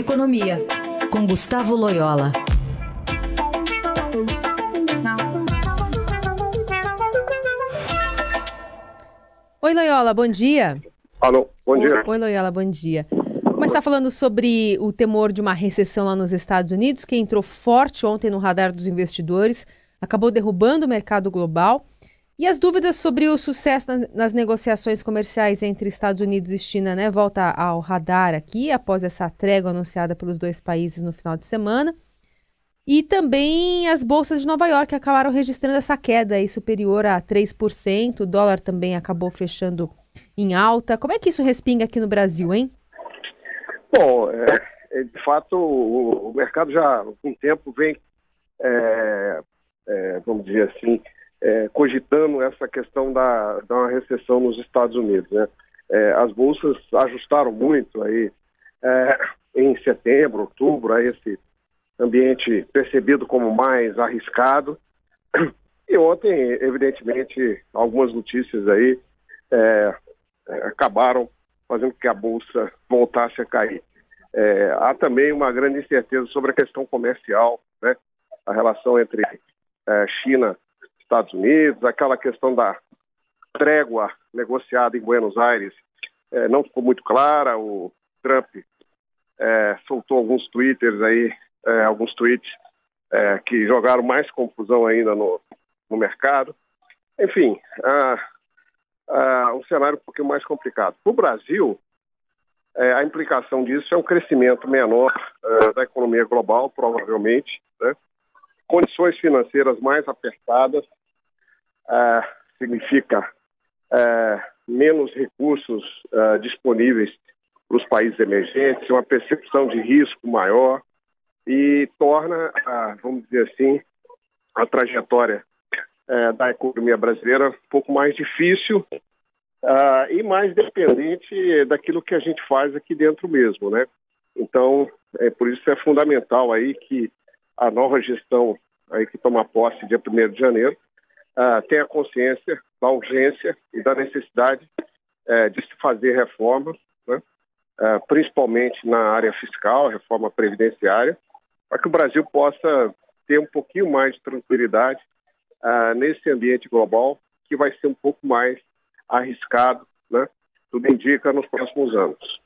Economia, com Gustavo Loyola. Oi, Loyola, bom dia. Alô, bom dia. Oi, Loyola, bom dia. Começar falando sobre o temor de uma recessão lá nos Estados Unidos, que entrou forte ontem no radar dos investidores, acabou derrubando o mercado global. E as dúvidas sobre o sucesso nas negociações comerciais entre Estados Unidos e China, né, volta ao radar aqui, após essa trégua anunciada pelos dois países no final de semana. E também as bolsas de Nova York acabaram registrando essa queda aí superior a 3%. O dólar também acabou fechando em alta. Como é que isso respinga aqui no Brasil, hein? Bom, é, é de fato, o, o, mercado já há algum tempo vem, é, é vamos dizer assim, é, cogitando essa questão da, da recessão nos Estados Unidos. Né? É, as bolsas ajustaram muito aí é, em setembro, outubro, a esse ambiente percebido como mais arriscado. E ontem, evidentemente, algumas notícias aí é, é, acabaram fazendo que a bolsa voltasse a cair. É, há também uma grande incerteza sobre a questão comercial, né? a relação entre China Estados Unidos, aquela questão da trégua negociada em Buenos Aires é, não ficou muito clara. O Trump é, soltou alguns twitters aí, é, alguns tweets que jogaram mais confusão ainda no, no mercado. Enfim, um cenário um pouquinho mais complicado. Para o Brasil, a implicação disso é um crescimento menor da economia global, provavelmente, né? Condições financeiras mais apertadas, uh, significa uh, menos recursos uh, disponíveis para os países emergentes, uma percepção de risco maior e torna, vamos dizer assim, a trajetória da economia brasileira um pouco mais difícil e mais dependente daquilo que a gente faz aqui dentro mesmo, né? Então, é, por isso é fundamental aí que a nova gestão aí que toma posse dia 1 de janeiro uh, tenha consciência da urgência e da necessidade uh, de se fazer reformas, né? uh, principalmente na área fiscal, reforma previdenciária, para que o Brasil possa ter um pouquinho mais de tranquilidade uh, nesse ambiente global que vai ser um pouco mais arriscado, né? tudo indica, nos próximos anos.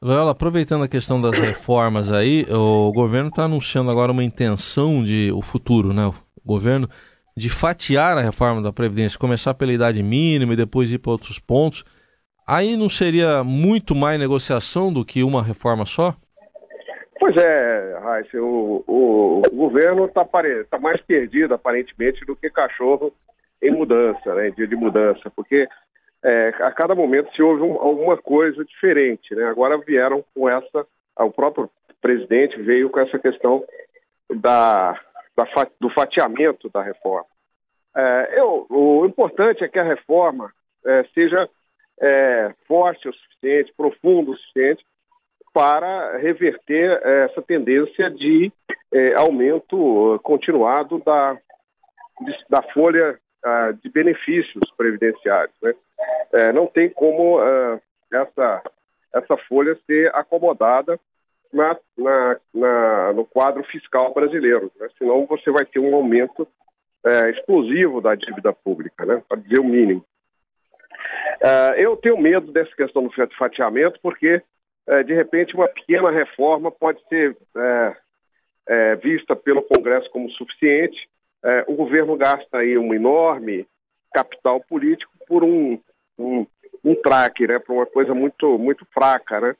Loyola, aproveitando a questão das reformas aí, o governo está anunciando agora uma intenção de o futuro, né? O governo de fatiar a reforma da Previdência, começar pela idade mínima e depois ir para outros pontos, aí não seria muito mais negociação do que uma reforma só? Pois é, Raíssa, o, o, o, governo está tá mais perdido, aparentemente, do que cachorro em mudança, né, em dia de mudança, porque é, a cada momento se ouve um, alguma coisa diferente. Né? Agora vieram com essa, o próprio presidente veio com essa questão da, da, do fatiamento da reforma. É, eu, o importante é que a reforma é, seja é, forte o suficiente, profunda o suficiente, para reverter é, essa tendência de é, aumento continuado da, da folha uh, de benefícios previdenciários. Né? É, não tem como uh, essa, essa folha ser acomodada na, na, na, no quadro fiscal brasileiro, né? senão você vai ter um aumento é, explosivo da dívida pública, né? para dizer o mínimo. É, eu tenho medo dessa questão do fatiamento, porque, de repente, uma pequena reforma pode ser vista pelo Congresso como suficiente. O governo gasta aí um enorme capital político por um, um, um traque, né? por uma coisa muito, muito fraca, né?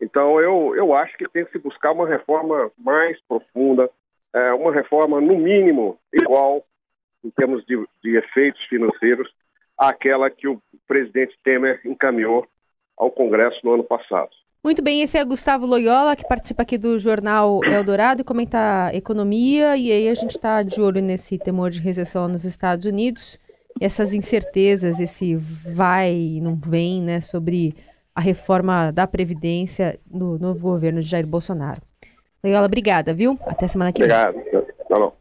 Então, eu, eu acho que tem que se buscar uma reforma mais profunda, é, uma reforma, no mínimo, igual, em termos de, de efeitos financeiros, àquela que o presidente Temer encaminhou ao Congresso no ano passado. Muito bem, esse é Gustavo Loyola, que participa aqui do jornal Eldorado e comenta economia. E aí a gente está de olho nesse temor de recessão nos Estados Unidos, essas incertezas, esse vai e não vem, né, sobre a reforma da Previdência no novo governo de Jair Bolsonaro. Leiola, obrigada, viu? Até semana que vem. Obrigado.